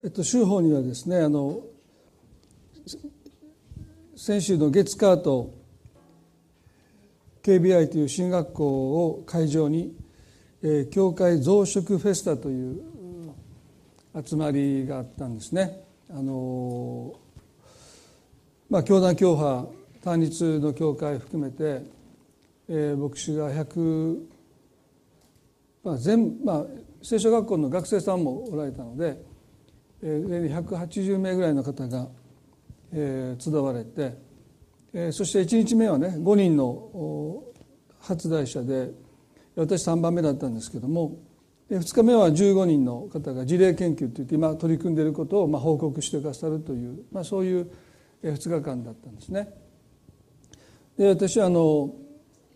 えっと、週報にはですねあの先週の月火と KBI という進学校を会場に、えー、教会増殖フェスタという集まりがあったんですね。あのまあ、教団教派単立の教会含めて、えー、牧師が100、まあ全まあ、聖書学校の学生さんもおられたので180名ぐらいの方が集われてそして1日目はね5人の発題者で私3番目だったんですけども2日目は15人の方が事例研究といって今取り組んでいることをま報告してくださるという、まあ、そういう2日間だったんですね。で私はあの、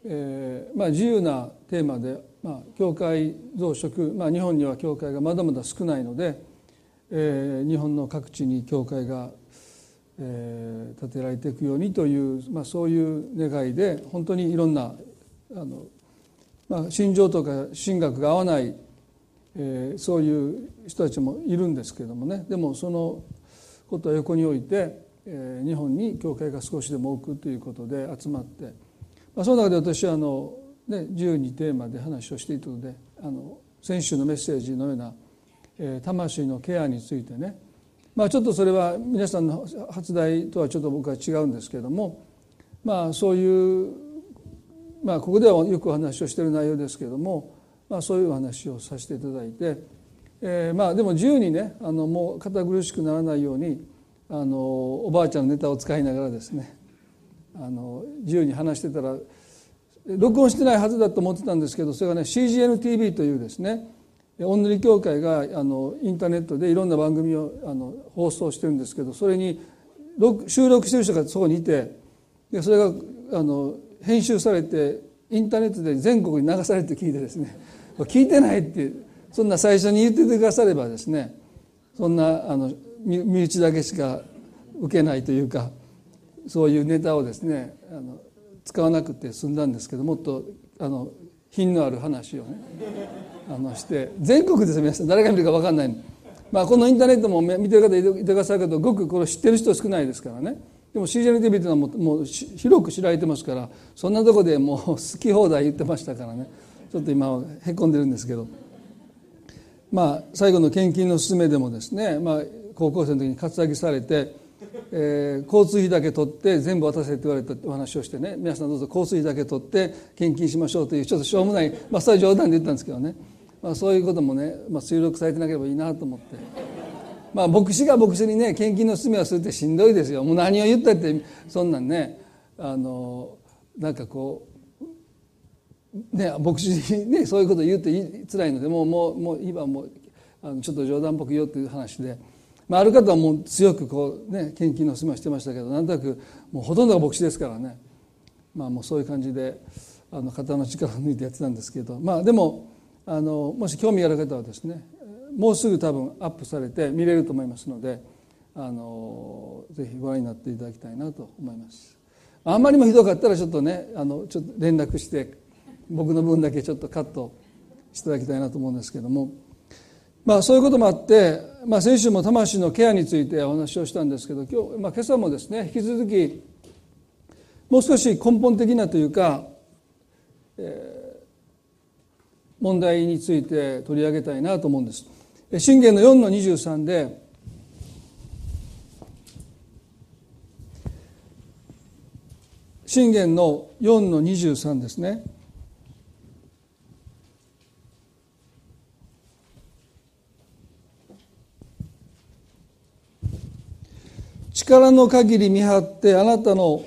えーまあ、自由なテーマで、まあ、教会増殖、まあ、日本には教会がまだまだ少ないのでえー、日本の各地に教会が、えー、建てられていくようにという、まあ、そういう願いで本当にいろんなあの、まあ、信条とか神学が合わない、えー、そういう人たちもいるんですけどもね。でもそのことを横に置いて、えー、日本に教会が少しでも多くということで集まって、まあ、その中で私はあの、ね、自由にテーマで話をしていたのであの先週のメッセージのような魂のケアについてね。まあちょっとそれは皆さんの発題とはちょっと僕は違うんですけれども。まあそういうまあここではよくお話をしている内容ですけれども。まあそういうお話をさせていただいて、え、まあでも自由にねあのもう堅苦しくならないようにあのおばあちゃんのネタを使いながらですね。あの自由に話してたら録音してないはずだと思ってたんですけどそれがね CGNTV というですね御塗教会があのインターネットでいろんな番組をあの放送してるんですけどそれに収録してる人がそこにいてでそれがあの編集されてインターネットで全国に流されて聞いてですね 聞いてないってそんな最初に言っててくださればですねそんなあの身内だけしか受けないというかそういうネタをですねあの使わなくて済んだんですけどもっとあの品のある話をねあのして全国です皆さん誰が見るか分かんない、まあ、このインターネットも見てる方いてくださるけどごくこれ知ってる人少ないですからね。でも CJNTV というのはもうもう広く知られてますからそんなとこでもう好き放題言ってましたからね。ちょっと今はへこんでるんですけど。まあ最後の献金の勧めでもですね、まあ、高校生の時にカツアゲされてえー、交通費だけ取って全部渡せって言われたお話をしてね。皆さんどうぞ交通費だけ取って献金しましょうというちょっとしょうもないまあそれは冗談で言ったんですけどね、まあ、そういうこともね、まあ、追録されてなければいいなと思って。まあ、牧師が牧師にね献金の勧めをするってしんどいですよ。もう何を言ったってそんなんねあのなんかこうね牧師にねそういうこと言うって辛いのでもうもうもう今もうあのちょっと冗談っぽく言おうっていう話で。まあ、ある方はもう強くこう、ね、献金の済ましてましたけどなんとなくもうほとんどが牧師ですからね、まあ、もうそういう感じであの肩の力を抜いてやってたんですけど、まあ、でもあのもし興味ある方はですねもうすぐ多分アップされて見れると思いますのであのぜひご覧になっていただきたいなと思います。あんまりもひどかったらちょっとねあのちょっと連絡して僕の分だけちょっとカットしていただきたいなと思うんですけども。まあ、そういうこともあって、まあ、先週も魂のケアについてお話をしたんですけど今日、まあ、今朝もですね引き続きもう少し根本的なというか、えー、問題について取り上げたいなと思うんです。信玄の4の23で信玄の4の23ですね。力の限り見張ってあなたの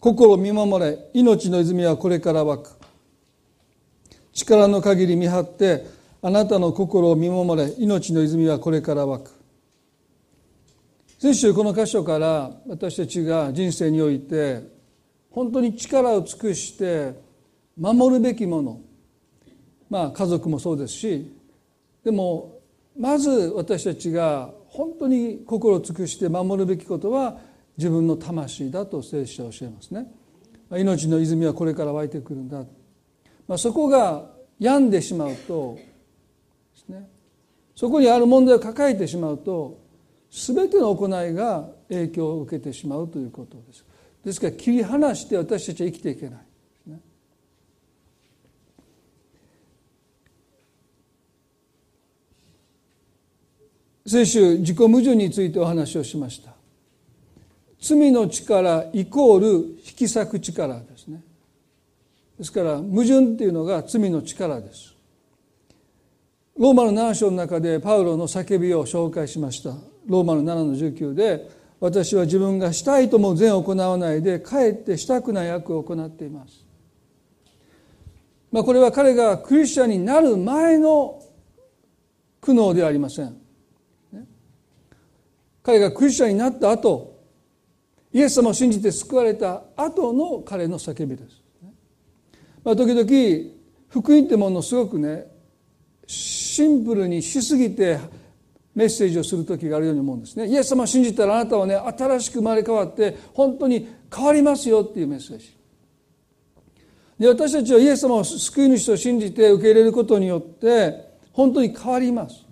心を見守れ。命の泉はこれから湧く。力の限り見張ってあなたの心を見守れ。命の泉はこれから湧く。先週この箇所から私たちが人生において本当に力を尽くして守るべきもの。まあ家族もそうですしでもまず私たちが本当に心を尽くして守るべきことは自分の魂だと聖書は教えますね。命の泉はこれから湧いてくるんだ、まあ、そこが病んでしまうとですね。そこにある問題を抱えてしまうと全ての行いが影響を受けてしまうということです。ですから切り離して私たちは生きていけない。先週自己矛盾についてお話をしました。罪の力イコール引き裂く力ですね。ですから矛盾っていうのが罪の力です。ローマの7章の中でパウロの叫びを紹介しました。ローマの7の19で私は自分がしたいとも善を行わないでかえってしたくない悪を行っています、まあ、これは彼がクリスチャンになる前の苦悩ではありません。彼がクリスチャンになった後イエス様を信じて救われた後の彼の叫びです。まあ、時々福音ってものすごくねシンプルにしすぎてメッセージをする時があるように思うんですね。イエス様を信じたらあなたはね新しく生まれ変わって本当に変わりますよっていうメッセージ。で私たちはイエス様を救い主と信じて受け入れることによって本当に変わります。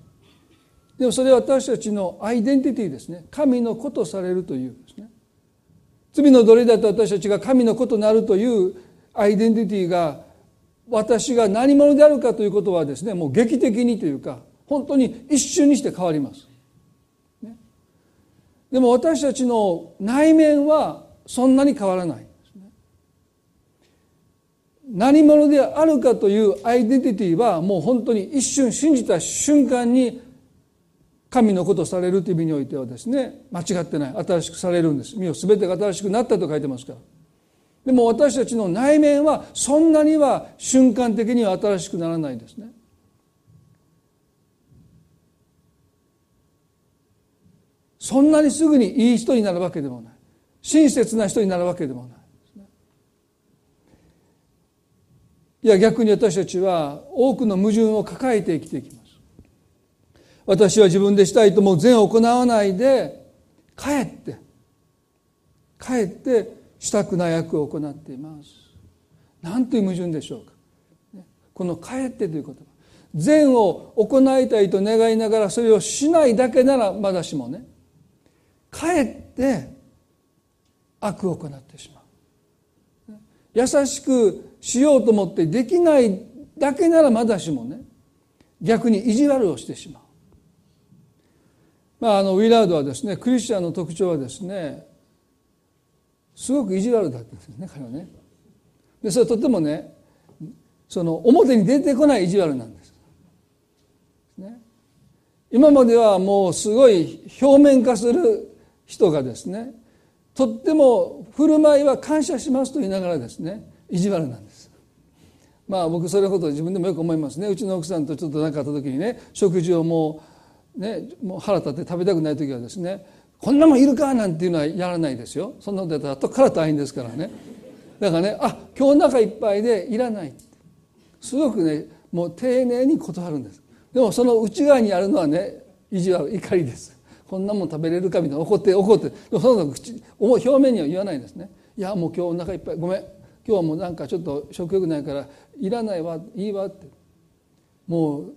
でもそれは私たちのアイデンティティですね神の子とされるというですね罪の奴隷だった私たちが神の子となるというアイデンティティが私が何者であるかということはですねもう劇的にというか本当に一瞬にして変わります。ね、でも私たちの内面はそんなに変わらない。何者であるかというアイデンティティはもう本当に一瞬信じた瞬間に神のことされるという意味においてはですね間違ってない。新しくされるんです。身を全てが新しくなったと書いてますから。でも私たちの内面はそんなには瞬間的には新しくならないですね。そんなにすぐにいい人になるわけでもない。親切な人になるわけでもないいや逆に私たちは多くの矛盾を抱えて生きていきます。私は自分でしたいともう善を行わないでかえってかえってしたくない役を行っています。何という矛盾でしょうか。この「かえって」という言葉。善を行いたいと願いながらそれをしないだけならまだしもねかえって悪を行ってしまう。優しくしようと思ってできないだけならまだしもね逆に意地悪をしてしまう。まあ、あのウィラードはですねクリスチャンの特徴はですねすごく意地悪だったんですね彼はね。でそれはとてもねその表に出てこない意地悪なんです。ね、今まではもうすごい表面化する人がですねとっても振る舞いは感謝しますと言いながらですね意地悪なんです。まあ僕それほど自分でもよく思いますねうちの奥さんとちょっと何かあった時にね食事をもうね、もう腹立って食べたくない時はですねこんなもんいるか？なんていうのはやらないですよ。そんなことやったら後から大変ですからね。だからねあ今日お腹いっぱいでいらないすごくねもう丁寧に断るんです。でもその内側にあるのはね意地悪怒りですこんなもん食べれるか？みたいな怒って怒って。でもその口表面には言わないですねいやもう今日お腹いっぱいごめん。今日はもうなんかちょっと食欲ないからいらないわいいわって。もう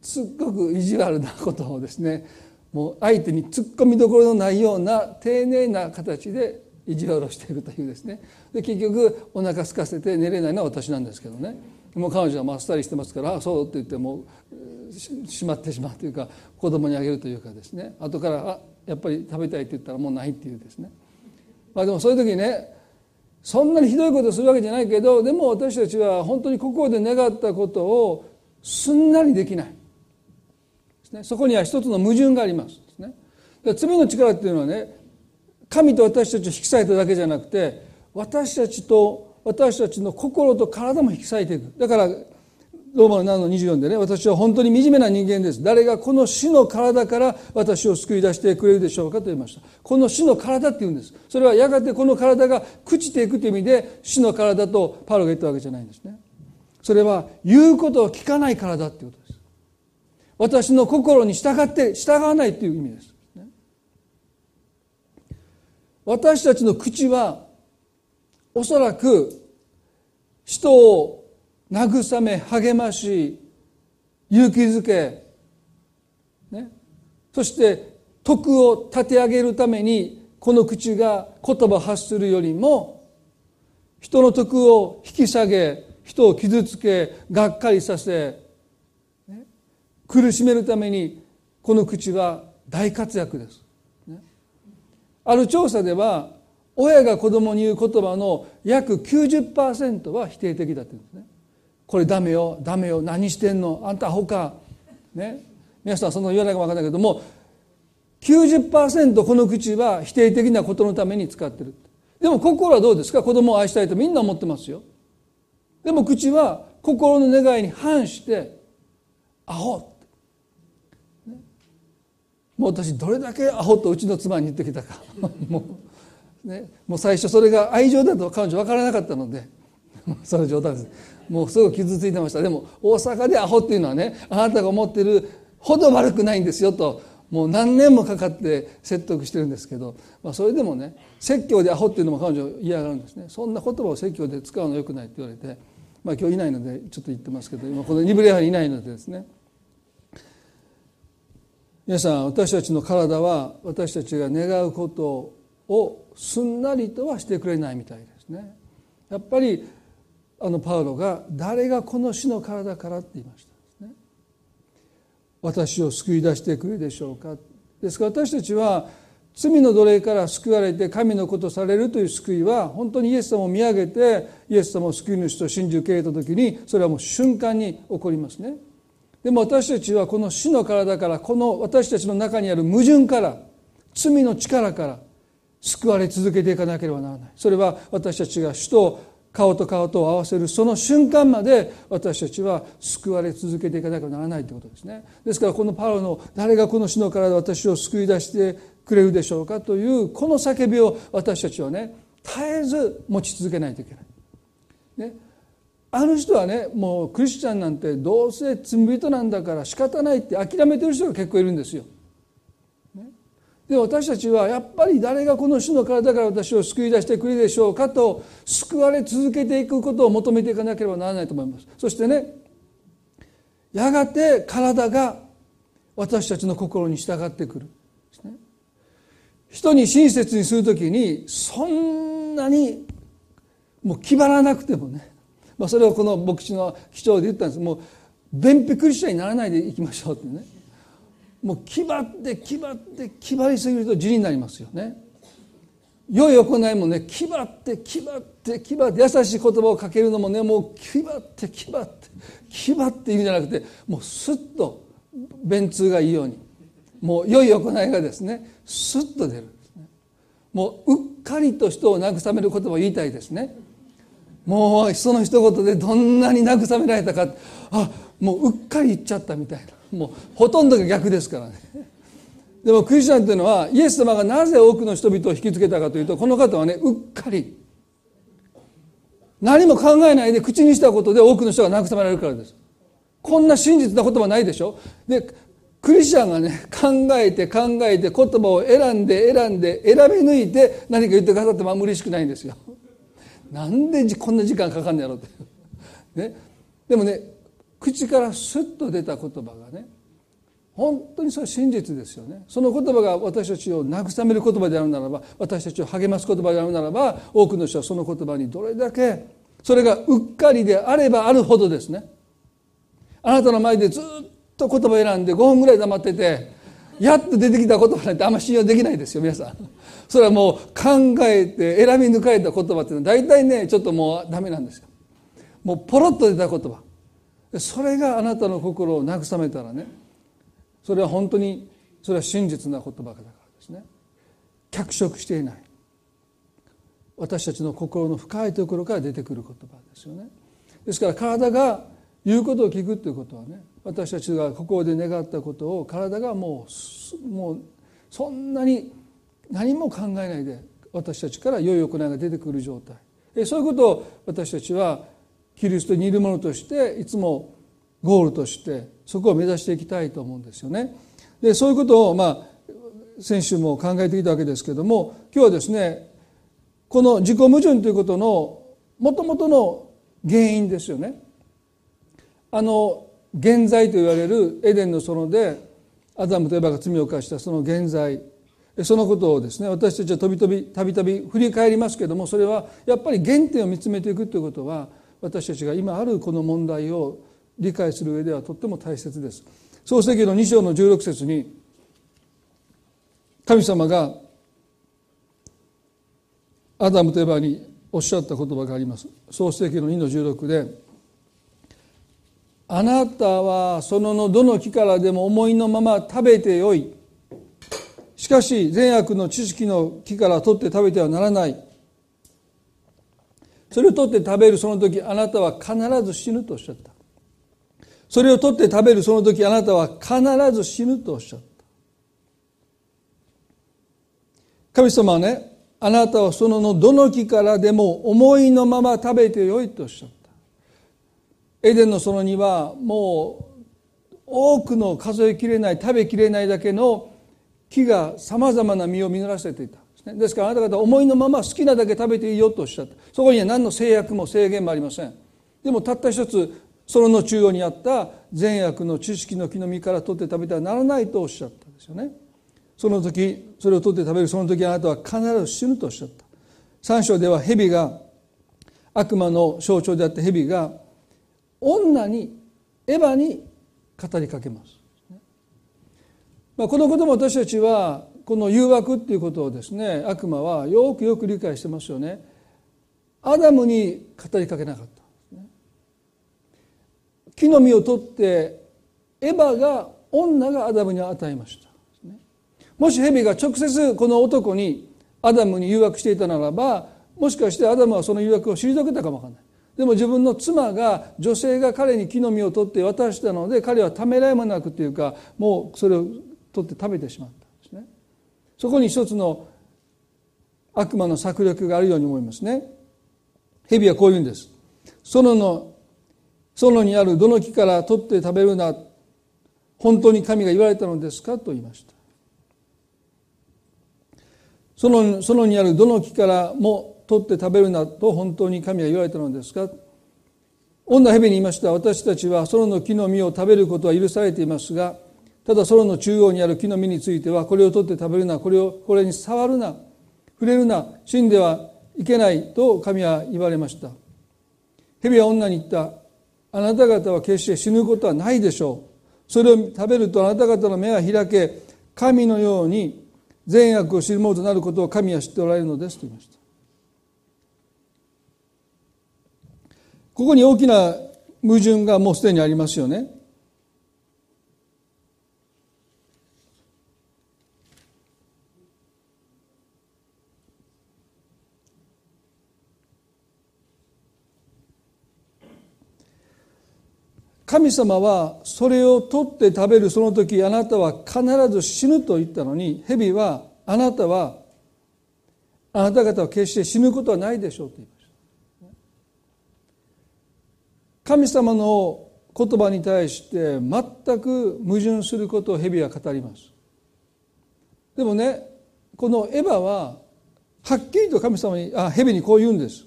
すっごく意地悪なことをですねもう相手に突っ込みどころのないような丁寧な形で意地悪をしているというですね。で結局お腹空かせて寝れないのは私なんですけどね。もう彼女はまっさりしてますから「あそう」って言ってもしまってしまうというか子供にあげるというかですね。後から「あやっぱり食べたい」って言ったらもうないっていうですね。まあでもそういう時にねそんなにひどいことするわけじゃないけどでも私たちは本当に心で願ったことをすんなりできない。ね、そこには一つの矛盾があります。ね、罪の力っていうのはね神と私たちを引き裂いただけじゃなくて私たちと私たちの心と体も引き裂いていく。だからローマの7の24でね私は本当に惨めな人間です。誰がこの死の体から私を救い出してくれるでしょうかと言いました。この死の体っていうんです。それはやがてこの体が朽ちていくという意味で死の体とパウロが言ったわけじゃないんですね。それは言うことを聞かない体っていうこと。私の心に従って従わないという意味です。私たちの口はおそらく人を慰め励まし勇気づけそして徳を立て上げるためにこの口が言葉を発するよりも人の徳を引き下げ人を傷つけがっかりさせ苦しめるためにこの口は大活躍です。ある調査では親が子供に言う言葉の約90%は否定的だって言うんですね。これダメよダメよ何してんのあんたほか。ね。皆さんその言わないか分からないけども90%この口は否定的なことのために使ってる。でも心はどうですか？子供を愛したいとみんな思ってますよ。でも口は心の願いに反してアホ。もう私どれだけアホとうちの妻に言ってきたか。もう,、ね、もう最初それが愛情だと彼女分からなかったので。それ冗談です。もうすごく傷ついてました。でも大阪でアホっていうのはねあなたが思ってるほど悪くないんですよと。もう何年もかかって説得してるんですけど、まあ、それでもね説教でアホっていうのも彼女嫌がるんですね。そんな言葉を説教で使うのよくないって言われて、まあ、今日いないのでちょっと言ってますけど今このニブレハにいないのでですね。皆さん私たちの体は私たちが願うことをすんなりとはしてくれないみたいですね。やっぱりあのパウロが誰がこの死の体からって言いました私を救い出してくれるでしょうか。ですから私たちは罪の奴隷から救われて神の子とされるという救いは本当にイエス様を見上げてイエス様を救い主と信じ受け入れた時にそれはもう瞬間に起こりますね。でも私たちはこの死の体からこの私たちの中にある矛盾から罪の力から救われ続けていかなければならない。それは私たちが主と顔と顔とを合わせるその瞬間まで私たちは救われ続けていかなければならないということですね。ですからこのパウロの誰がこの死の体で私を救い出してくれるでしょうかというこの叫びを私たちはね絶えず持ち続けないといけない。ね、ある人はねもうクリスチャンなんてどうせ罪人なんだから仕方ないって諦めてる人が結構いるんですよ。ね。で私たちはやっぱり誰がこの主の体から私を救い出してくれるでしょうかと救われ続けていくことを求めていかなければならないと思います。そしてねやがて体が私たちの心に従ってくる。人に親切にするときにそんなにもう気張らなくてもね、まあ、それをこの牧師の基調で言ったんです。もう便秘クリスチャンにならないでいきましょうってね。もう気張って気張って気張りすぎると字になりますよね。良い行いもね気張って気張って気張って優しい言葉をかけるのもねもう気張って気張って気張って言うんじゃなくてもうスッと便通がいいようにもう良い行いがですねスッと出る。もううっかりと人を慰める言葉を言いたいですね。もうその一言でどんなに慰められたかあもううっかり言っちゃったみたいな。もうほとんどが逆ですからね。でもクリスチャンというのはイエス様がなぜ多くの人々を引きつけたかというとこの方はねうっかり。何も考えないで口にしたことで多くの人が慰められるからです。こんな真実な言葉ないでしょ。でクリスチャンがね考えて考えて言葉を選んで選んで選び抜いて何か言ってくださってもあんまりしくないんですよ。なんでこんな時間かかんのやろって、ね、でもね口からスッと出た言葉がね本当にそれは真実ですよね。その言葉が私たちを慰める言葉であるならば私たちを励ます言葉であるならば多くの人はその言葉にどれだけそれがうっかりであればあるほどですね。あなたの前でずっと言葉選んで5分ぐらい黙っててやっと出てきた言葉なんてあんま信用できないですよ皆さん。それはもう考えて選び抜かれた言葉っていうのは大体ねちょっともうダメなんですよ。もうポロッと出た言葉。それがあなたの心を慰めたらねそれは本当にそれは真実な言葉だからですね。脚色していない。私たちの心の深いところから出てくる言葉ですよね。ですから体が言うことを聞くということはね私たちが心で願ったことを体がもうもうそんなに何も考えないで私たちから良い行いが出てくる状態そういうことを私たちはキリストにいるものとしていつもゴールとしてそこを目指していきたいと思うんですよね。でそういうことをまあ先週も考えてきたわけですけども今日はですねこの自己矛盾ということのもともとの原因ですよね。あの現在と言われるエデンの園でアダムとエバが罪を犯したその現在そのことをですね私たちはとびとびたびたび振り返りますけどもそれはやっぱり原点を見つめていくということは私たちが今あるこの問題を理解する上ではとっても大切です。創世記の2章の16節に神様がアダムとエバにおっしゃった言葉があります。創世記の2の16で「あなたはそののどの木からでも思いのまま食べてよい」しかし善悪の知識の木から取って食べてはならない。それを取って食べるその時あなたは必ず死ぬとおっしゃった。それを取って食べるその時あなたは必ず死ぬとおっしゃった。神様はねあなたはそののどの木からでも思いのまま食べてよいとおっしゃった。エデンの園にはもう多くの数えきれない食べきれないだけの木がさまざまな実を実らせていた。ですからあなた方思いのまま好きなだけ食べていいよとおっしゃった。そこには何の制約も制限もありません。でもたった一つその中央にあった善悪の知識の木の実から取って食べてはならないとおっしゃったんですよね。その時それを取って食べるその時あなたは必ず死ぬとおっしゃった。三章では蛇が悪魔の象徴であった蛇が女にエヴァに語りかけます。まあ、このことも私たちはこの誘惑っていうことをですね悪魔はよくよく理解してますよね。アダムに語りかけなかった、木の実を取ってエヴァが女がアダムに与えました、もし蛇が直接この男にアダムに誘惑していたならばもしかしてアダムはその誘惑を退けたかもわからない。でも自分の妻が女性が彼に木の実を取って渡したので彼はためらいもなくというかもうそれを取って食べてしまったんですね。そこに一つの悪魔の策略があるように思いますね。蛇はこう言うんです。園の園にあるどの木から取って食べるな本当に神が言われたのですか？と言いました。園園にあるどの木からも取って食べるなと本当に神が言われたのですか？女蛇に言いました。私たちは園の木の実を食べることは許されていますがただ園の中央にある木の実についてはこれを取って食べるなこれをこれに触るな触れるな死んではいけないと神は言われました。蛇は女に言った。あなた方は決して死ぬことはないでしょう。それを食べるとあなた方の目が開け神のように善悪を知るものとなることを神は知っておられるのですと言いました。ここに大きな矛盾がもうすでにありますよね。神様はそれを取って食べるその時あなたは必ず死ぬと言ったのに蛇はあなたはあなた方は決して死ぬことはないでしょうと言いました神様の言葉に対して全く矛盾することを蛇は語ります。でもねこのエヴァははっきりと神様にあ蛇にこう言うんです。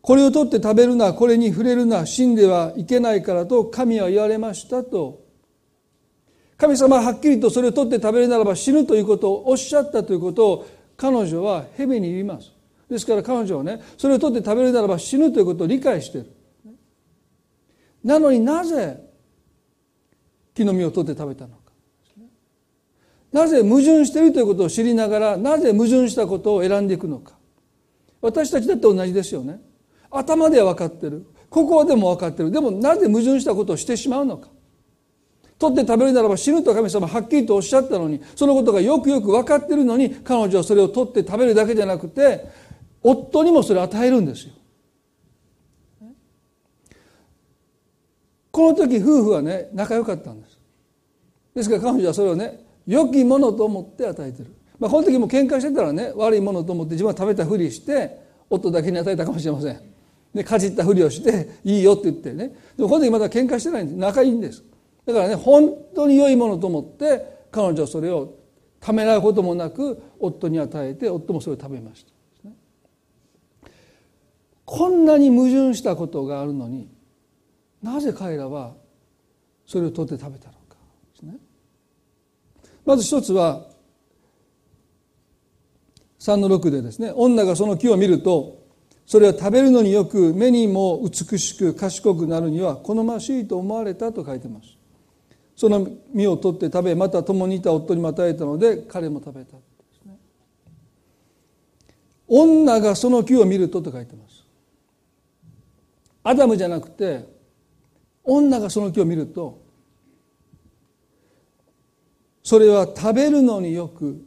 これを取って食べるなこれに触れるな死んではいけないからと神は言われましたと。神様ははっきりとそれを取って食べるならば死ぬということをおっしゃったということを彼女は蛇に言います。ですから彼女はねそれを取って食べるならば死ぬということを理解している。なのになぜ木の実を取って食べたのか。なぜ矛盾しているということを知りながらなぜ矛盾したことを選んでいくのか。私たちだって同じですよね。頭では分かってる。心でも分かってる。でもなぜ矛盾したことをしてしまうのか。取って食べるならば死ぬと神様はっきりとおっしゃったのにそのことがよくよく分かってるのに彼女はそれを取って食べるだけじゃなくて夫にもそれを与えるんですよ。この時夫婦はね仲良かったんです。ですから彼女はそれをね良きものと思って与えてる、まあ、この時も喧嘩してたらね悪いものと思って自分は食べたふりして夫だけに与えたかもしれません。でかじったふりをしていいよって言ってね。でもこの時まだ喧嘩してないんです。仲いいんです。だからね本当に良いものと思って彼女はそれをためらうこともなく夫に与えて夫もそれを食べました、こんなに矛盾したことがあるのになぜ彼らはそれを取って食べたのかまず一つは3の6でですね女がその木を見るとそれは食べるのによく目にも美しく賢くなるには好ましいと思われたと書いてます。その実を取って食べまた共にいた夫にまたえたので彼も食べた、女がその木を見るとと書いてます。アダムじゃなくて女がその木を見るとそれは食べるのによく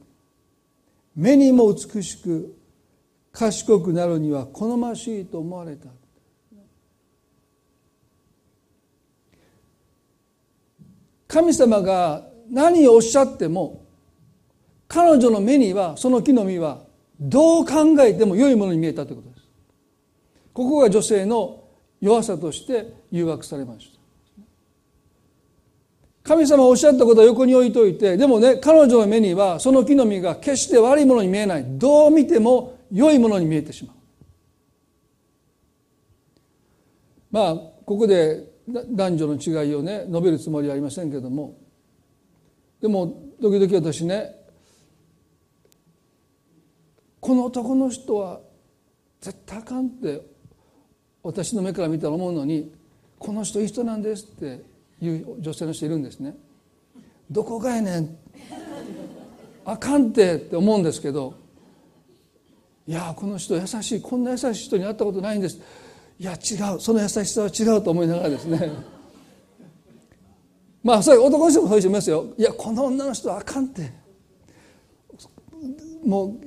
目にも美しく賢くなるには好ましいと思われた。神様が何をおっしゃっても彼女の目にはその木の実はどう考えても良いものに見えたということです。ここが女性の弱さとして誘惑されました。神様おっしゃったことは横に置いといてでもね彼女の目にはその木の実が決して悪いものに見えない。どう見ても良いものに見えてしまう。まあここで男女の違いをね述べるつもりはありませんけども。でも時々私ねこの男の人は絶対あかんって私の目から見たら思うのにこの人いい人なんですっていう女性の人いるんですね。どこがやねん。あかんてって思うんですけどいやこの人優しい。こんな優しい人に会ったことないんです。いや違う。その優しさは違うと思いながらですね。まあそれ男の人もそういう人いますよ。いやこの女の人はあかんって。もう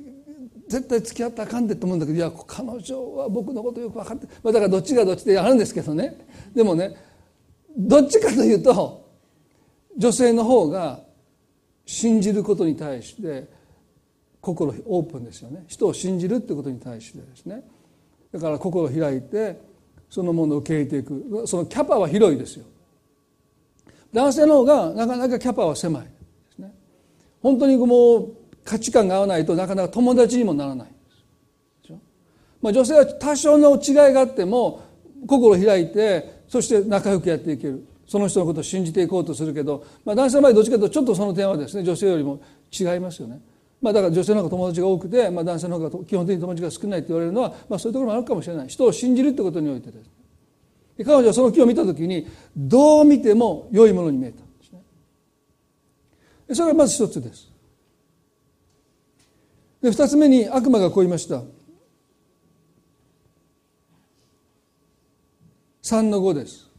絶対付き合ったらあかんってと思うんだけどいや彼女は僕のことよく分かって、まあ、だからどっちがどっちであるんですけどね。でもねどっちかというと女性の方が信じることに対して心オープンですよね。人を信じるってことに対してですね。だから心を開いてそのものを受け入れていく。そのキャパは広いですよ。男性の方がなかなかキャパは狭いですね。本当にもう価値観が合わないとなかなか友達にもならないまあ、女性は多少の違いがあっても心を開いてそして仲良くやっていける。その人のことを信じていこうとするけど、まあ、男性の場合どっちかというとちょっとその点はですね。女性よりも違いますよね。まあ、だから女性の方が友達が多くて、まあ、男性の方が基本的に友達が少ないと言われるのは、まあ、そういうところもあるかもしれない人を信じるってことにおいてです彼女はその木を見た時にどう見ても良いものに見えたんですね。それがまず一つです。で二つ目に悪魔がこう言いました。3の5です。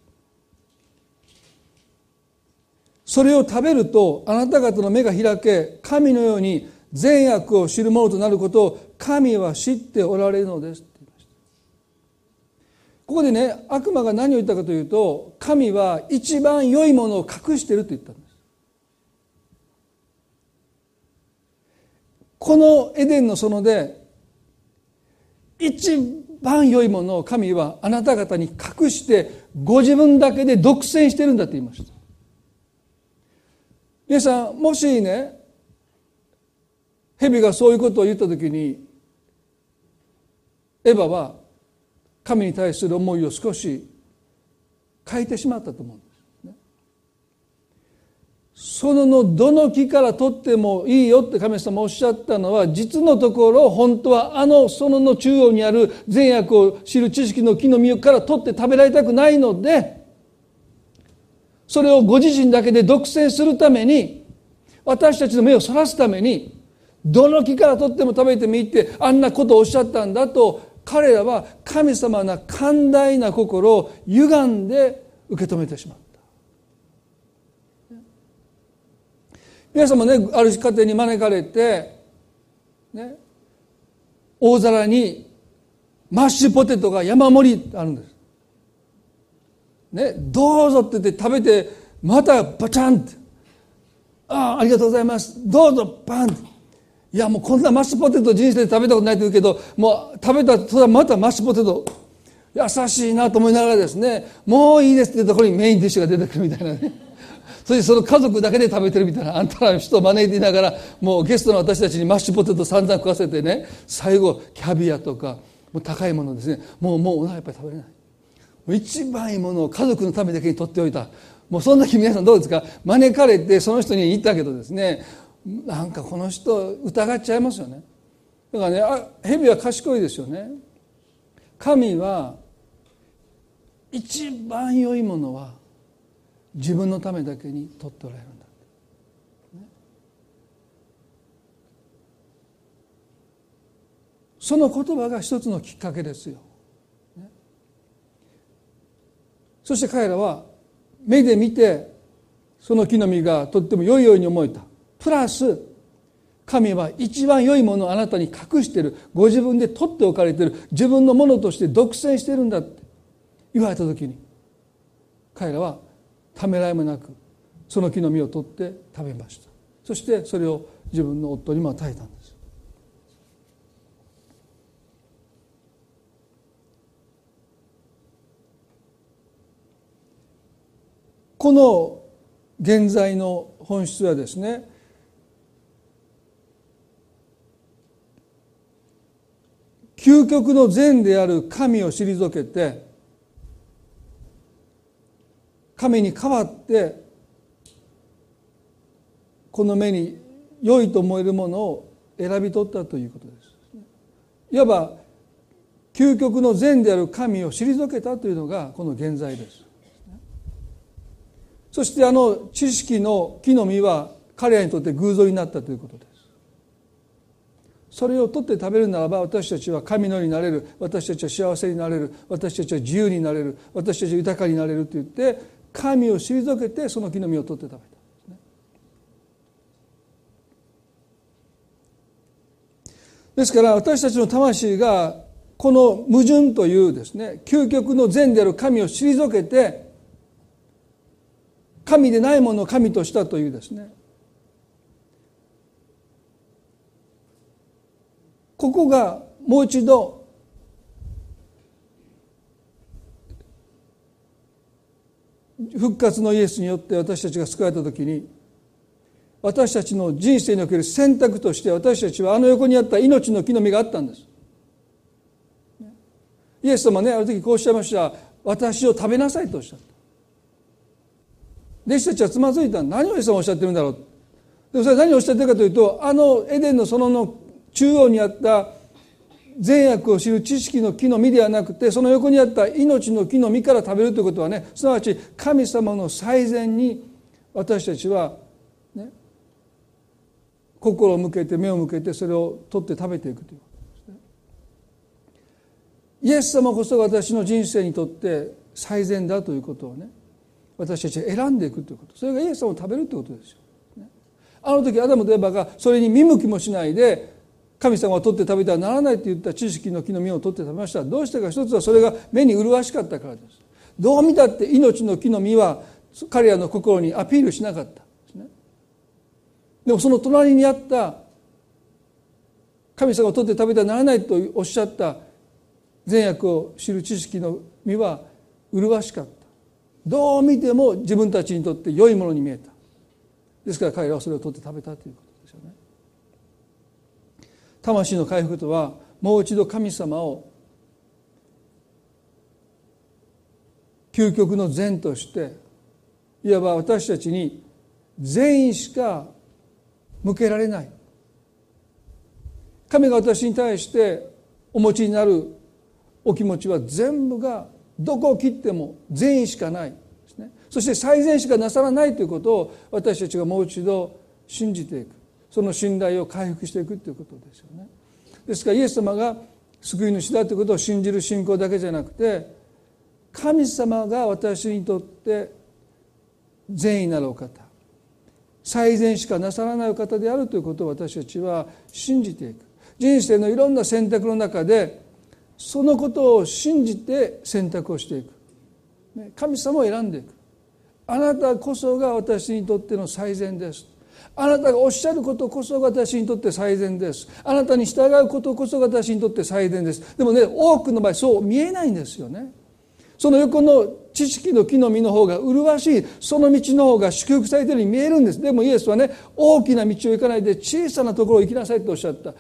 それを食べるとあなた方の目が開け神のように善悪を知るものとなることを神は知っておられるのですって言いました。ここでね悪魔が何を言ったかというと神は一番良いものを隠していると言ったんです。このエデンの園で一番良いものを神はあなた方に隠してご自分だけで独占してるんだって言いました皆さんもしね蛇がそういうことを言った時にエヴァは神に対する思いを少し変えてしまったと思う。そののどの木から取ってもいいよって神様おっしゃったのは実のところ本当はあの園の中央にある善悪を知る知識の木の実から取って食べられたくないのでそれをご自身だけで独占するために私たちの目をそらすためにどの木から取っても食べてもいいってあんなことをおっしゃったんだと彼らは神様の寛大な心を歪んで受け止めてしまっ皆さんもねある家庭に招かれて、ね、大皿にマッシュポテトが山盛りあるんです。ね、どうぞって言って食べてまたバチャンって。ああありがとうございます。どうぞバンって。いやもうこんなマッシュポテト人生で食べたことないと言うけどもう食べたとまたマッシュポテト。優しいなと思いながらですねもういいですってところにメインディッシュが出てくるみたいなね。そしてその家族だけで食べてるみたいな あんたら人を招いていながらもうゲストの私たちにマッシュポテト散々食わせてね最後キャビアとかもう高いものですね。もうもうお腹いっぱい食べれない。もう一番いいものを家族のためだけに取っておいた。もうそんな時皆さんどうですか？招かれてその人に言ったけどですね。なんかこの人疑っちゃいますよね。だからねあ蛇は賢いですよね。神は一番良いものは自分のためだけに取っておられるんだ、その言葉が一つのきっかけですよ、そして彼らは目で見てその木の実がとっても良いように思えた。プラス神は一番良いものをあなたに隠している。ご自分で取っておかれている。自分のものとして独占しているんだって言われた時に彼らはためらいもなくその木の実を取って食べました。そしてそれを自分の夫にも与えたんです。この現在の本質はですね究極の善である神を退けて神に代わってこの目に良いと思えるものを選び取ったということです。いわば究極の善である神を退けたというのがこの現在です。そしてあの知識の木の実は彼らにとって偶像になったということです。それを取って食べるならば私たちは神のようになれる。私たちは幸せになれる。私たちは自由になれる。私たちは豊かになれると言って神を退けてその木の実を取って食べた。ですから私たちの魂がこの矛盾というですね究極の善である神を退けて神でないものを神としたというですねここがもう一度復活のイエスによって私たちが救われた時に私たちの人生における選択として私たちはあの横にあった命の木の実があったんです。イエス様ねある時こうおっしゃいました。私を食べなさいとおっしゃった。弟子たちはつまずいた。何をイエス様おっしゃってるんだろう。でもそれ何をおっしゃってるかというとあのエデンの園の中央にあった善悪を知る知識の木の実ではなくてその横にあった命の木の実から食べるということはねすなわち神様の最善に私たちは、ね、心を向けて目を向けてそれを取って食べていくということですね。イエス様こそが私の人生にとって最善だということをね私たちは選んでいくということそれがイエス様を食べるということですよ。あの時アダムとエバがそれに見向きもしないで神様を取って食べてはならないと言った知識の木の実を取って食べました。どうしてか一つはそれが目に麗しかったからです。どう見たって命の木の実は彼らの心にアピールしなかった。でもその隣にあった神様を取って食べてはならないとおっしゃった善悪を知る知識の実は麗しかった。どう見ても自分たちにとって良いものに見えた。ですから彼らはそれを取って食べたということ。魂の回復とはもう一度神様を究極の善としていわば私たちに善意しか向けられない。神が私に対してお持ちになるお気持ちは全部がどこを切っても善意しかない。ですね。そして最善しかなさらないということを私たちがもう一度信じていく。その信頼を回復していくということですよね。ですからイエス様が救い主だということを信じる信仰だけじゃなくて神様が私にとって善意なるお方最善しかなさらないお方であるということを私たちは信じていく。人生のいろんな選択の中でそのことを信じて選択をしていく。神様を選んでいく。あなたこそが私にとっての最善です。あなたがおっしゃることこそが私にとって最善です。あなたに従うことこそが私にとって最善です。でもね多くの場合そう見えないんですよね。その横の知識の木の実の方が麗しい。その道の方が祝福されているように見えるんです。でもイエスはね大きな道を行かないで小さなところを行きなさいとおっしゃった。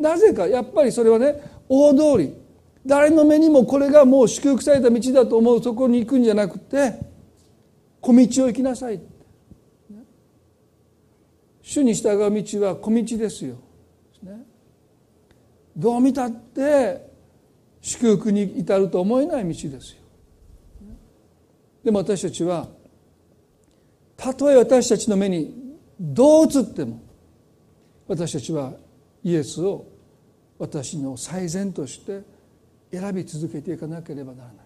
なぜかやっぱりそれはね大通り。誰の目にもこれがもう祝福された道だと思うそころに行くんじゃなくて小道を行きなさい。主に従う道は小道ですよ。どう見たって祝福に至ると思えない道ですよ。でも私たちはたとえ私たちの目にどう映っても私たちはイエスを私の最善として選び続けていかなければならない。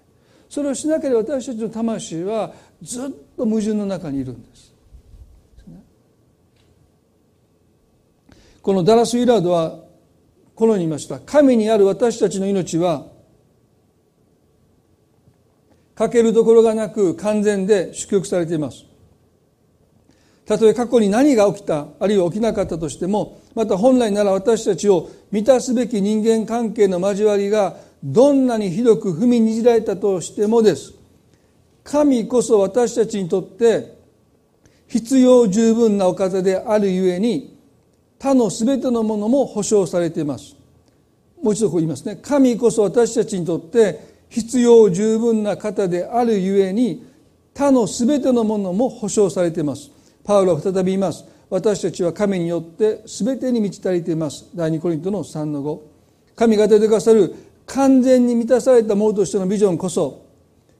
それをしなければ私たちの魂はずっと矛盾の中にいるんです。このダラス・イラードはこのように言いました。神にある私たちの命は欠けるところがなく完全で祝福されています。たとえ過去に何が起きたあるいは起きなかったとしてもまた本来なら私たちを満たすべき人間関係の交わりがどんなにひどく踏みにじられたとしてもです。神こそ私たちにとって必要十分なお方であるゆえに他の全てのものも保証されています。もう一度こう言いますね。神こそ私たちにとって必要十分な方であるゆえに他の全てのものも保証されています。パウロは再び言います。私たちは神によって全てに満ち足りています。第二コリントの3の5神が出てくださる完全に満たされたものとしてのビジョンこそ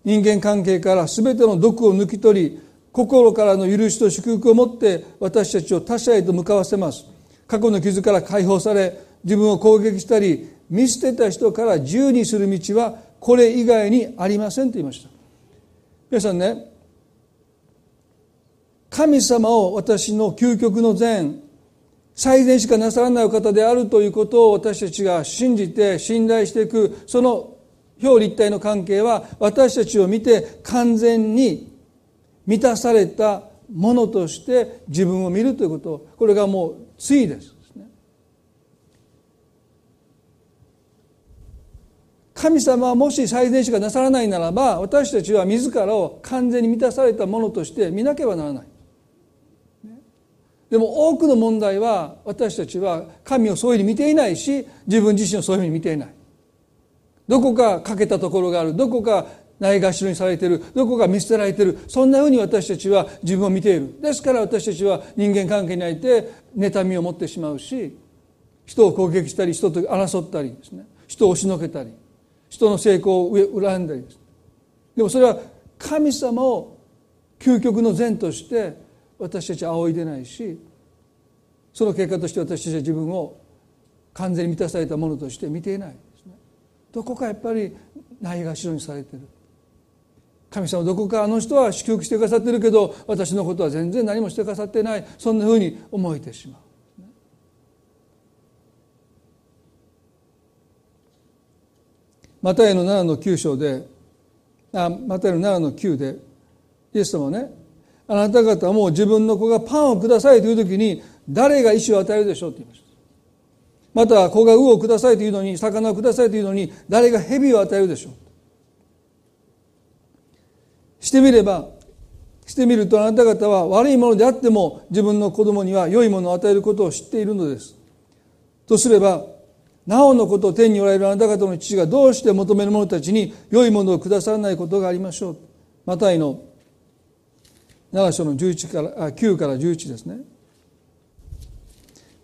人間関係から全ての毒を抜き取り心からの許しと祝福を持って私たちを他者へと向かわせます。過去の傷から解放され自分を攻撃したり見捨てた人から自由にする道はこれ以外にありませんと言いました。皆さんね神様を私の究極の善最善しかなさらないお方であるということを私たちが信じて信頼していくその表裏一体の関係は私たちを見て完全に満たされたものとして自分を見るということこれがもう対です。神様はもし最善しかなさらないならば私たちは自らを完全に満たされたものとして見なければならない。でも多くの問題は私たちは神をそういうふうに見ていないし自分自身をそういうふうに見ていない。どこか欠けたところがある。どこかないがしろにされている。どこか見捨てられている。そんなふうに私たちは自分を見ている。ですから私たちは人間関係において妬みを持ってしまうし人を攻撃したり人と争ったりですね。人を押しのけたり人の成功を恨んだりです。でもそれは神様を究極の善として私たちは仰いでないしその結果として私たちは自分を完全に満たされたものとして見ていないですね。どこかやっぱりないがしろにされてる。神様どこかあの人は祝福してくださってるけど私のことは全然何もしてくださってない。そんなふうに思えてしまう。マタイの7の9章であマタイの7の9でイエス様はねあなた方も自分の子がパンをくださいという時に誰が石を与えるでしょうって言いました。また子が魚をくださいというのに魚をくださいというのに誰が蛇を与えるでしょう。してみればしてみるとあなた方は悪いものであっても自分の子供には良いものを与えることを知っているのです。とすればなおのことを天におられるあなた方の父がどうして求める者たちに良いものをくださらないことがありましょう。マタイの7章の11からあ9から11ですね。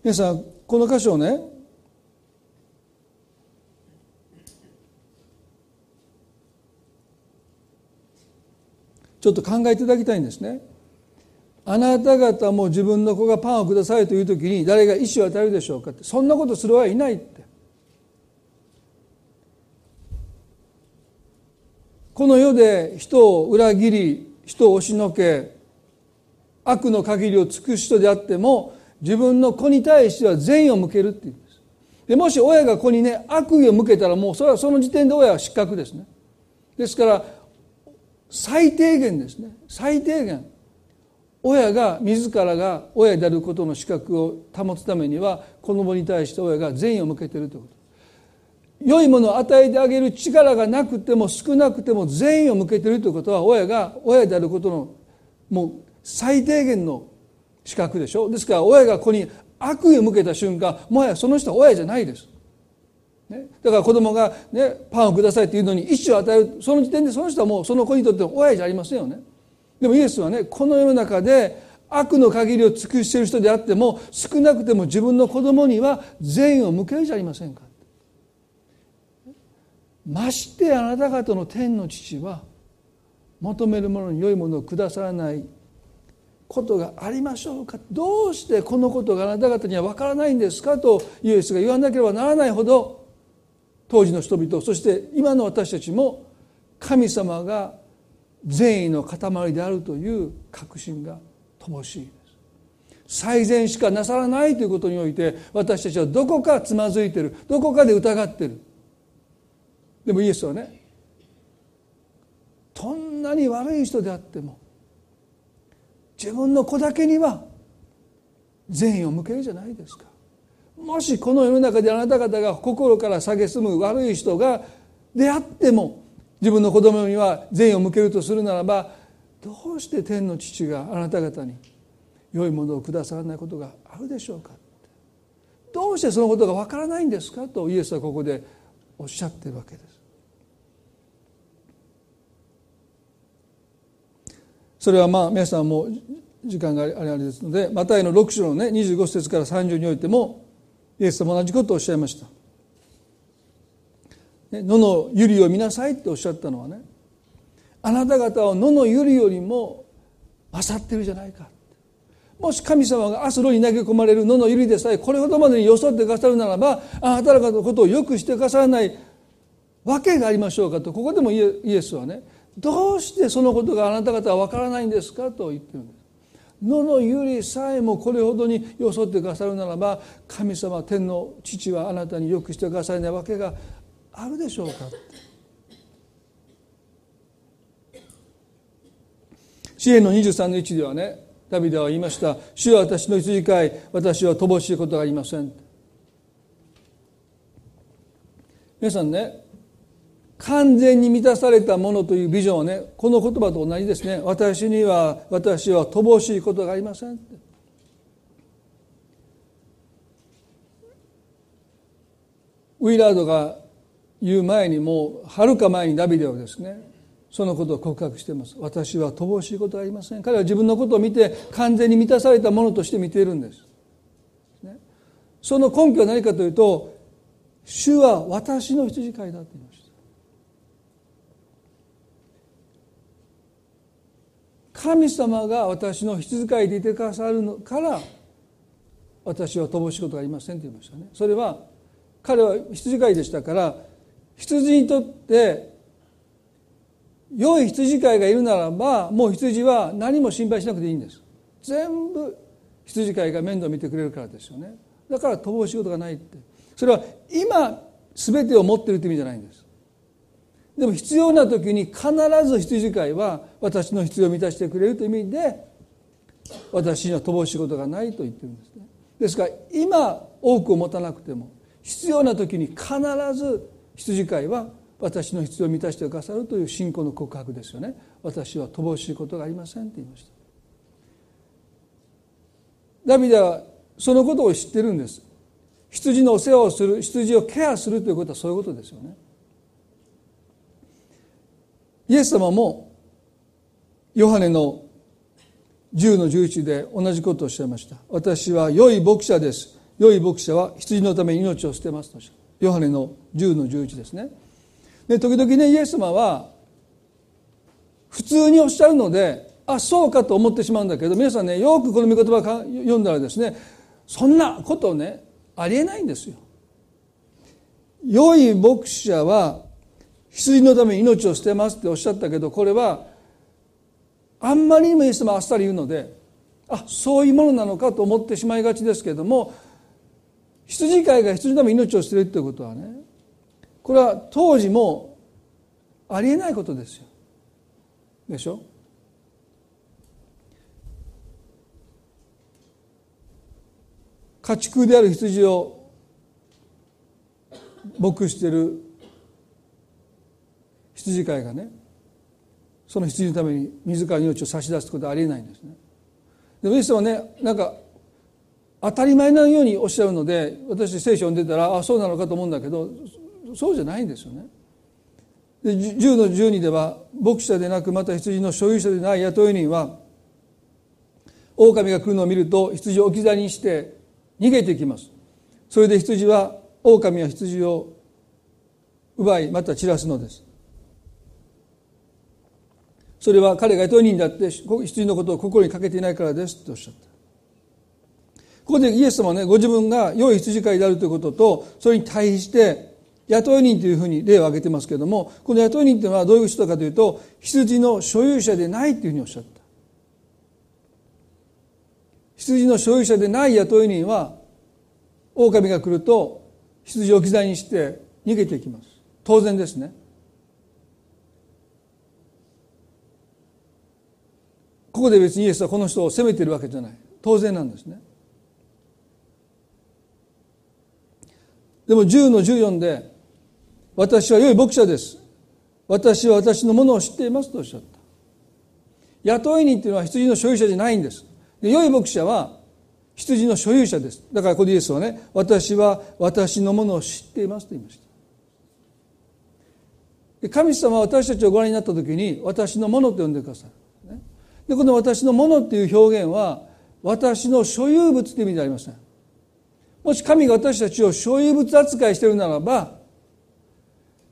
皆さんこの箇所をねちょっと考えていただきたいんですね。あなた方も自分の子がパンをくださいという時に誰が意思を与えるでしょうかって。そんなことするはいないって。この世で人を裏切り人を押しのけ悪の限りを尽くす人であっても自分の子に対しては善意を向けるっていうんです。でもし親が子にね悪意を向けたらもうそれはその時点で親は失格ですね。ですから最低限ですね。最低限。親が自らが親であることの資格を保つためには子供に対して親が善意を向けているということ。良いものを与えてあげる力がなくても少なくても善意を向けているということは親が親であることのもう最低限の資格でしょ。ですから親が子に悪意を向けた瞬間もはやその人は親じゃないです、ね、だから子供がねパンをくださいっていうのに意思を与えるその時点でその人はもうその子にとって親じゃありませんよね。でもイエスはねこの世の中で悪の限りを尽くしている人であっても少なくても自分の子供には善意を向けるじゃありませんか。ましてあなた方の天の父は求めるものに良いものをくださらないことがありましょうか。どうしてこのことがあなた方には分からないんですかとイエスが言わなければならないほど当時の人々そして今の私たちも神様が善意の塊であるという確信が乏しいです。最善しかなさらないということにおいて私たちはどこかつまずいてるどこかで疑ってる。でもイエスはねどんなに悪い人であっても自分の子だけには善意を向けるじゃないですか。もしこの世の中であなた方が心から蔑む悪い人がであっても自分の子供には善意を向けるとするならばどうして天の父があなた方に良いものをくださらないことがあるでしょうか。どうしてそのことがわからないんですかとイエスはここでおっしゃってるわけです。それはまあ皆さんも時間があれですのでマタイの6章のね25節から30においてもイエス様同じことをおっしゃいました。野の百合を見なさいっておっしゃったのはねあなた方は野の百合よりも勝ってるじゃないかもし神様がアスロに投げ込まれる野の百合でさえこれほどまでによそってくださるならばあなた方のことをよくしてくださらないわけがありましょうかとここでもイエスはねどうしてそのことがあなた方は分からないんですかと言ってるんです野のゆりさえもこれほどによそってくださるならば神様天の父はあなたによくしてくださらないわけがあるでしょうか。支援の23の1ではねダビデは言いました「主は私の羊飼い私は乏しいことがありません」皆さんね完全に満たされたものというビジョンはねこの言葉と同じですね。私には私は乏しいことがありませんウィラードが言う前にもうはるか前にダビデはですねそのことを告白しています。私は乏しいことはありません。彼は自分のことを見て完全に満たされたものとして見ているんです、ね、その根拠は何かというと主は私の羊飼いだと言いました神様が私の羊飼いでいてくださるのから私は乏しいことがありませんと言いましたね。それは彼は羊飼いでしたから羊にとって良い羊飼いがいるならばもう羊は何も心配しなくていいんです。全部羊飼いが面倒見てくれるからですよね。だから乏しいことがないって。それは今全てを持ってるという意味じゃないんです。でも必要な時に必ず羊飼いは私の必要を満たしてくれるという意味で私には乏しいことがないと言ってるんですね。ですから今多くを持たなくても必要な時に必ず羊飼いは私の必要を満たしてくださるという信仰の告白ですよね。私は乏しいことがありませんと言いました。ダビデはそのことを知ってるんです。羊のお世話をする羊をケアするということはそういうことですよね。イエス様もヨハネの10の11で同じことをおっしゃいました。私は良い牧者です。良い牧者は羊のために命を捨てますとしヨハネの10の11ですね。で時々ねイエス様は普通におっしゃるのであそうかと思ってしまうんだけど皆さんねよくこの御言葉読んだらですねそんなことねありえないんですよ。良い牧者は羊のために命を捨てますっておっしゃったけどこれはあんまりにもイエス様あっさり言うのであそういうものなのかと思ってしまいがちですけれども羊飼いが羊のために命を捨てるっていうことはねこれは当時もありえないことですよ。でしょ？家畜である羊を牧している羊飼いがねその羊のために自ら命を差し出すことはありえないんですね。でイエスはねなんか当たり前のようにおっしゃるので私聖書を読んでたらあそうなのかと思うんだけどそうじゃないんですよね。で10の12では牧者でなくまた羊の所有者でない雇い人は狼が来るのを見ると羊を置き去りにして逃げていきますそれで羊は狼は羊を奪いまた散らすのですそれは彼が雇い人だって羊のことを心にかけていないからですとおっしゃった。ここでイエス様はねご自分が良い羊飼いであるということとそれに対して雇い人というふうに例を挙げてますけれどもこの雇い人というのはどういう人かというと羊の所有者でないというふうにおっしゃった。羊の所有者でない雇い人は狼が来ると羊を置き去りにして逃げていきます。当然ですね。ここで別にイエスはこの人を責めてるわけじゃない。当然なんですね。でも10の14で私は良い牧者です。私は私のものを知っていますとおっしゃった。雇い人っていうのは羊の所有者じゃないんです。で良い牧者は羊の所有者です。だからここでイエスはね私は私のものを知っていますと言いました。神様は私たちをご覧になった時に私のものと呼んでくださる、ね、でこの私のものっていう表現は私の所有物という意味でありません。もし神が私たちを所有物扱いしているならば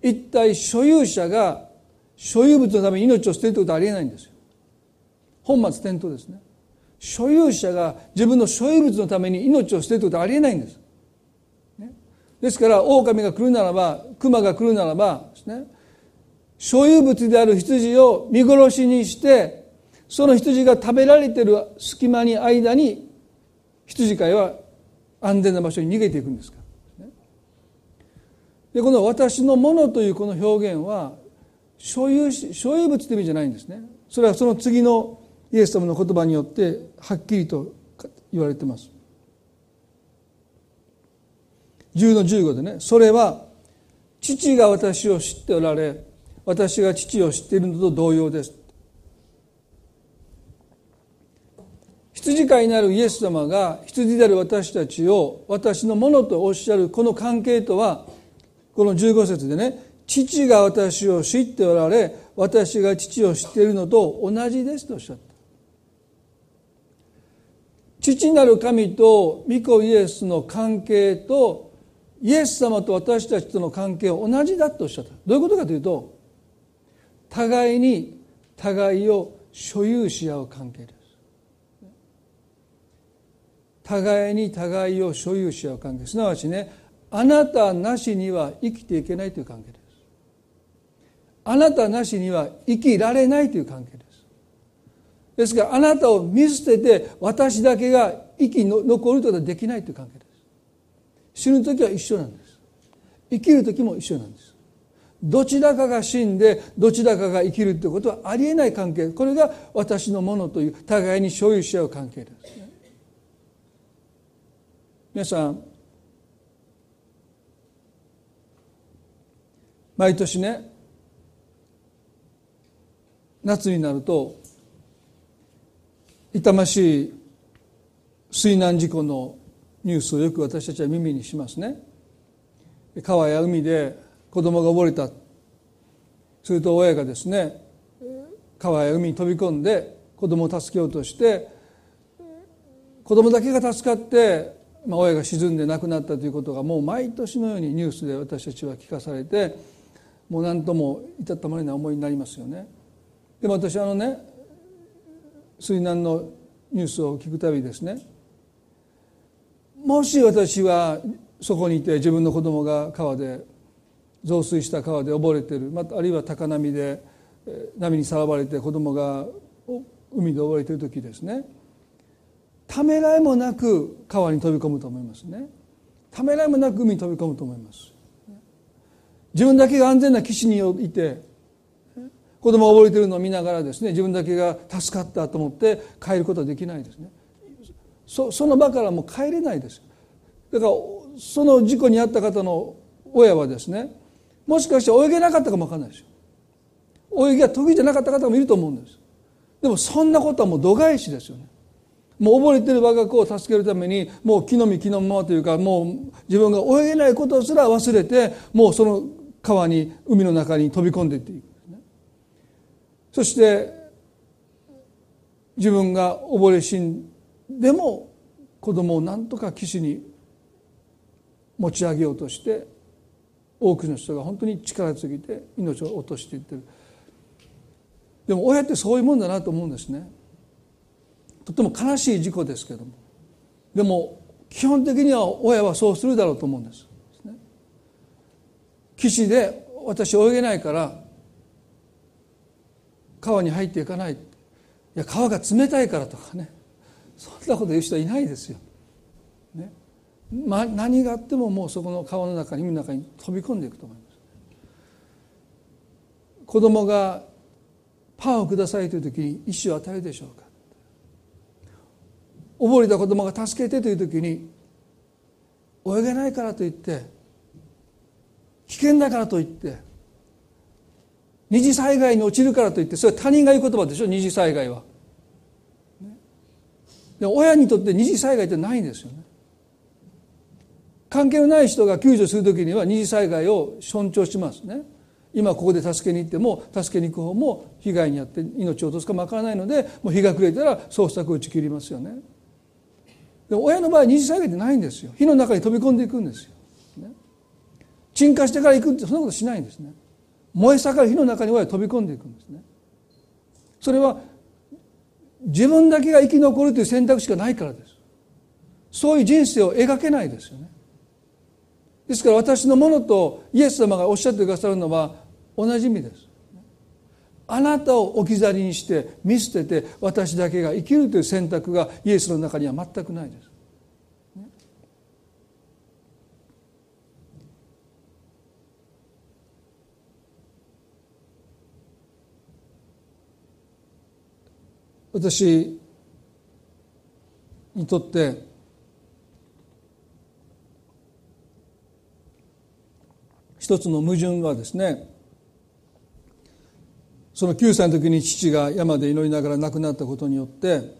一体所有者が所有物のために命を捨てるということはありえないんですよ。本末転倒ですね。所有者が自分の所有物のために命を捨てるということはありえないんです。ね、ですから狼が来るならば熊が来るならばですね所有物である羊を見殺しにしてその羊が食べられてる隙間に間に羊飼いは安全な場所に逃げていくんですか？でこの「私のもの」というこの表現は所有所有物という意味じゃないんですね。それはその次のイエス様の言葉によってはっきりと言われてます10の15でねそれは父が私を知っておられ私が父を知っているのと同様です羊飼いになるイエス様が羊である私たちを私のものとおっしゃるこの関係とはこの15節でね父が私を知っておられ私が父を知っているのと同じですとおっしゃった。父なる神と御子イエスの関係とイエス様と私たちとの関係は同じだとおっしゃった。どういうことかというと互いに互いを所有し合う関係です互いに互いを所有し合う関係。すなわちねあなたなしには生きていけないという関係です。あなたなしには生きられないという関係です。ですからあなたを見捨てて私だけが生き残ることはできないという関係です。死ぬ時は一緒なんです。生きる時も一緒なんです。どちらかが死んでどちらかが生きるということはありえない関係。これが私のものという互いに所有し合う関係です。皆さん毎年ね夏になると痛ましい水難事故のニュースをよく私たちは耳にしますね。川や海で子供が溺れたすると親がですね川や海に飛び込んで子供を助けようとして子供だけが助かって、まあ、親が沈んで亡くなったということがもう毎年のようにニュースで私たちは聞かされてもう何とも至ったまれな思いになりますよね。でも私あのね水難のニュースを聞くたびですねもし私はそこにいて自分の子供が川で増水した川で溺れてるまたあるいは高波で波にさらわれて子供が海で溺れてる時ですねためらいもなく川に飛び込むと思いますね。ためらいもなく海に飛び込むと思います。自分だけが安全な岸にいて子供が溺れてるのを見ながらですね自分だけが助かったと思って帰ることはできないですね。その場からもう帰れないです。だからその事故に遭った方の親はですねもしかして泳げなかったかもわかんないですよ。泳ぎが得意じゃなかった方もいると思うんです。でもそんなことはもう度外視ですよね。もう溺れてる我が子を助けるためにもう木の実木のままというかもう自分が泳げないことすら忘れてもうその川に海の中に飛び込んでいっていく、そして自分が溺れ死んでも子供を何とか岸に持ち上げようとして多くの人が本当に力尽きて命を落としていってる。でも親ってそういうもんだなと思うんですね。とても悲しい事故ですけども。でも基本的には親はそうするだろうと思うんです。岸で私泳げないから川に入っていかない。いや川が冷たいからとかね。そんなこと言う人はいないですよ。ね。ま、何があってももうそこの川の中に海の中に飛び込んでいくと思います。子供がパンをくださいという時に意思を与えるでしょうか。溺れた子供が助けてという時に泳げないからといって危険だからといって二次災害に落ちるからといってそれは他人が言う言葉でしょ？二次災害は。で親にとって二次災害ってないんですよね。関係のない人が救助する時には二次災害を尊重しますね。今ここで助けに行っても助けに行く方も被害に遭って命を落とすかもわからないのでもう日が暮れたら捜索を打ち切りますよね。で親の場合二次災害ってないんですよ。火の中に飛び込んでいくんですよ、ね、鎮火してから行くってそんなことしないんですね。燃え盛る火の中に親は飛び込んでいくんですね。それは自分だけが生き残るという選択肢がないからです。そういう人生を描けないですよね。ですから私のものとイエス様がおっしゃってくださるのは同じ意味です。あなたを置き去りにして見捨てて私だけが生きるという選択がイエスの中には全くないです。私にとって一つの矛盾はですねその9歳の時に父が山で祈りながら亡くなったことによって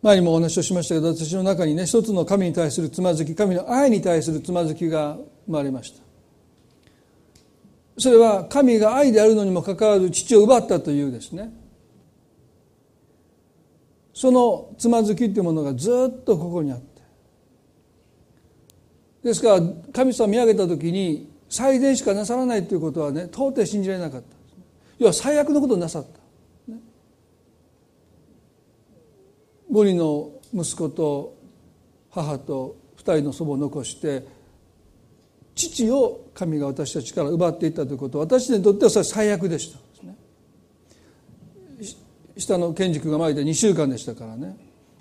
前にもお話をしましたけど私の中にね一つの神に対するつまずき神の愛に対するつまずきが生まれました。それは神が愛であるのにもかかわらず父を奪ったというですね。そのつまずきというものがずっとここにあって。ですから神様見上げた時に最善しかなさらないということはね到底信じられなかった。要は最悪のことをなさった、ね、5人の息子と母と2人の祖母を残して父を神が私たちから奪っていったということ。は私にとってはそれは最悪でした。下の賢治君が前で2週間でしたからね。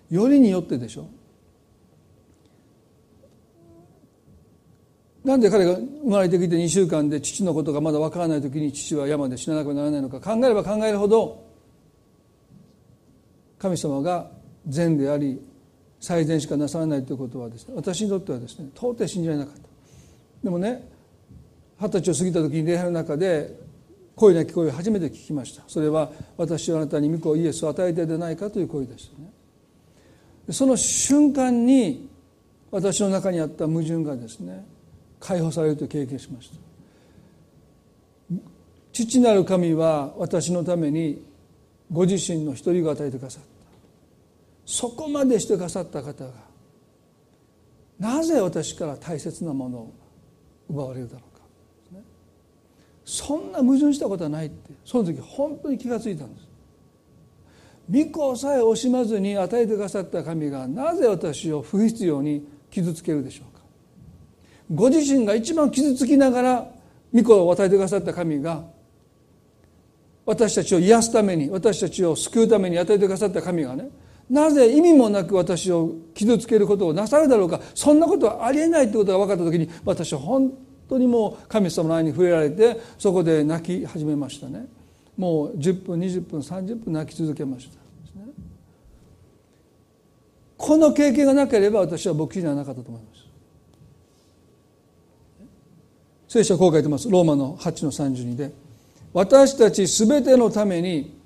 よりによってでしょ。なんで彼が生まれてきて2週間で父のことがまだ分からない時に父は山で死ななくならないのか考えれば考えるほど神様が善であり最善しかなさらないということはですね私にとってはですね到底信じられなかった。でもね二十歳を過ぎた時に礼拝の中で声なき声を初めて聞きました。それは私はあなたに御子イエスを与えてでないかという声でしたね。その瞬間に私の中にあった矛盾がですね解放されると経験しました。父なる神は私のためにご自身の一人を与えてくださった。そこまでしてくださった方がなぜ私から大切なものを奪われるだろうか、そんな矛盾したことはないってその時本当に気が付いたんです。御子さえ惜しまずに与えてくださった神がなぜ私を不必要に傷つけるでしょうご自身が一番傷つきながら御子を与えてくださった神が私たちを癒すために私たちを救うために与えてくださった神がねなぜ意味もなく私を傷つけることをなさるだろうかそんなことはありえないということが分かった時に私は本当にもう神様の愛に触れられてそこで泣き始めましたね。もう10分20分30分泣き続けました。この経験がなければ私は牧師にはなかったと思います。聖書はこう書いてます。ローマの8の32で私たち全てのために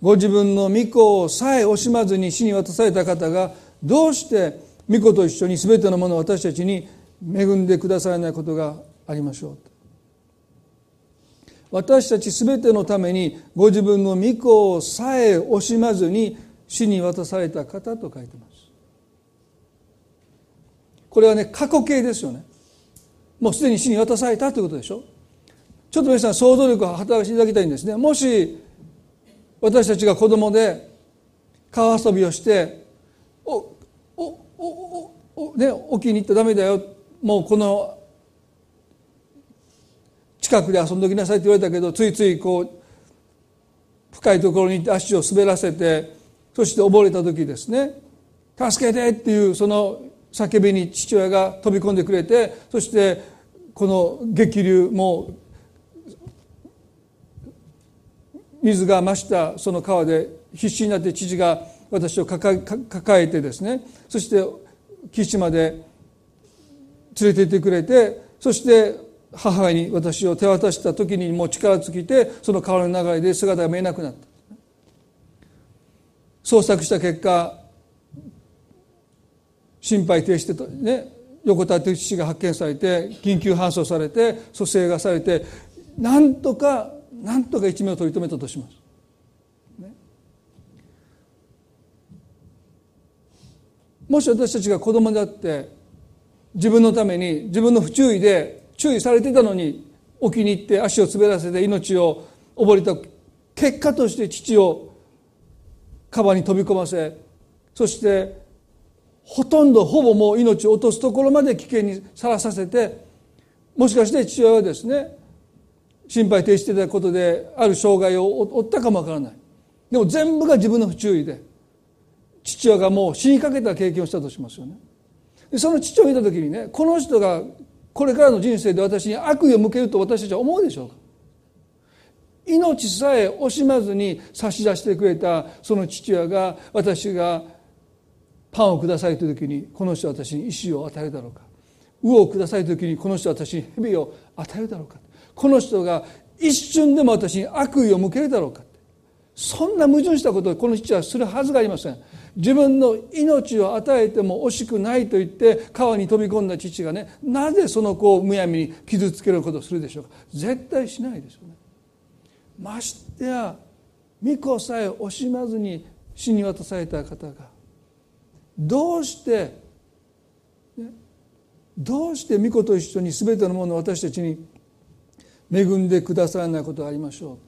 ご自分の御子をさえ惜しまずに死に渡された方がどうして御子と一緒に全てのものを私たちに恵んでくださらないことがありましょう。私たち全てのためにご自分の御子をさえ惜しまずに死に渡された方と書いてます。これはね過去形ですよね。もうすでに死に渡されたということでしょ？ちょっと皆さん想像力を働かせていただきたいんですね。もし私たちが子供で川遊びをしておおおおおね沖に行ったらダメだよ。もうこの近くで遊んできなさいって言われたけどついついこう深いところに行って足を滑らせてそして溺れた時ですね「助けて!」っていうその叫びに父親が飛び込んでくれてそしてこの激流も水が増したその川で必死になって父が私を抱えてですねそして岸まで連れて行ってくれてそして母に私を手渡した時にもう力尽きてその川の流れで姿が見えなくなった。捜索した結果心肺停止でね横たわって父が発見されて緊急搬送されて蘇生がされてなんとかなんとか一命を取り留めたとします。ね、もし私たちが子供であって自分のために自分の不注意で注意されてたのに沖に行って足を滑らせて命を溺れた結果として父を川に飛び込ませそしてほとんどほぼもう命を落とすところまで危険にさらさせてもしかして父親はですね心肺停止していたことである障害を負ったかもわからない。でも全部が自分の不注意で父親がもう死にかけた経験をしたとしますよね。でその父を見た時にねこの人がこれからの人生で私に悪意を向けると私たちは思うでしょうか。命さえ惜しまずに差し出してくれたその父親が私がパンをくださいという時にこの人は私に石を与えるだろうか。魚をくださいという時にこの人は私に蛇を与えるだろうか。この人が一瞬でも私に悪意を向けるだろうか。そんな矛盾したことをこの父はするはずがありません。自分の命を与えても惜しくないと言って川に飛び込んだ父がねなぜその子をむやみに傷つけることをするでしょうか。絶対しないですよね。ましてや御子さえ惜しまずに死に渡された方がどうして、どうして御子と一緒に全てのものを私たちに恵んでくださらないことがありましょ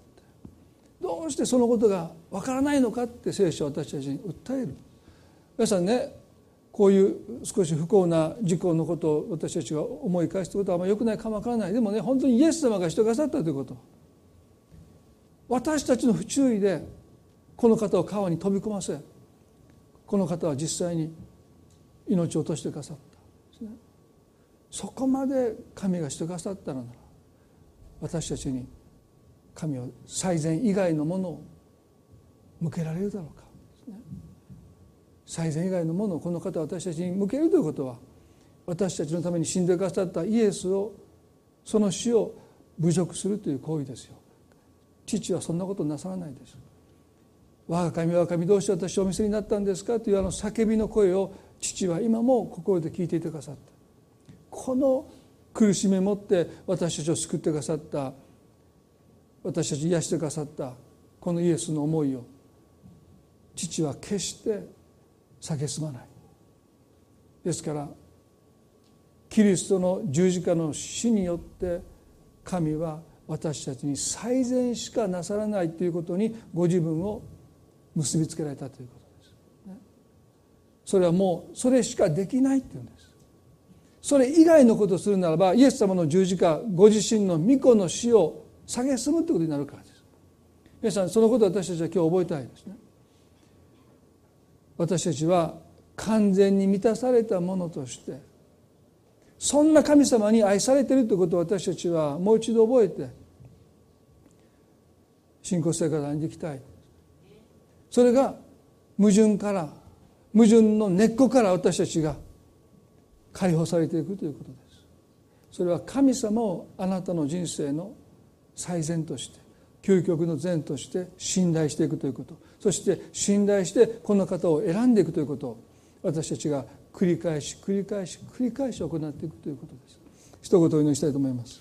うどうしてそのことがわからないのかって聖書は私たちに訴える。皆さんねこういう少し不幸な事故のことを私たちが思い返すことはあんまりよくないかもわからない。でもね本当にイエス様が人がさったということ。私たちの不注意でこの方を川に飛び込ませこの方は実際に命を落としてくださった。そこまで神がしてくださったのなら私たちに神は最善以外のものを向けられるだろうか、最善以外のものをこの方は私たちに向けるということは私たちのために死んでくださったイエスをその死を侮辱するという行為ですよ。父はそんなことなさらないです。我が神我が神どうして私をお見せになったんですか？というあの叫びの声を父は今も心で聞いていてくださった。この苦しみを持って私たちを救ってくださった。私たちを癒してくださった。このイエスの思いを。父は決して蔑まない。ですからキリストの十字架の死によって神は私たちに最善しかなさらないということにご自分を結びつけられたということです。それはもうそれしかできないっていうんです。それ以外のことをするならばイエス様の十字架ご自身の御子の死を蔑むってことになるからです皆さんそのことを私たちは今日覚えたいですね私たちは完全に満たされたものとしてそんな神様に愛されているということを私たちはもう一度覚えて信仰生活を歩んできたいそれが矛盾から矛盾の根っこから私たちが解放されていくということです。それは神様をあなたの人生の最善として究極の善として信頼していくということ。そして信頼してこの方を選んでいくということ。を私たちが繰り返し繰り返し繰り返し行っていくということです。一言お祈りしたいと思います。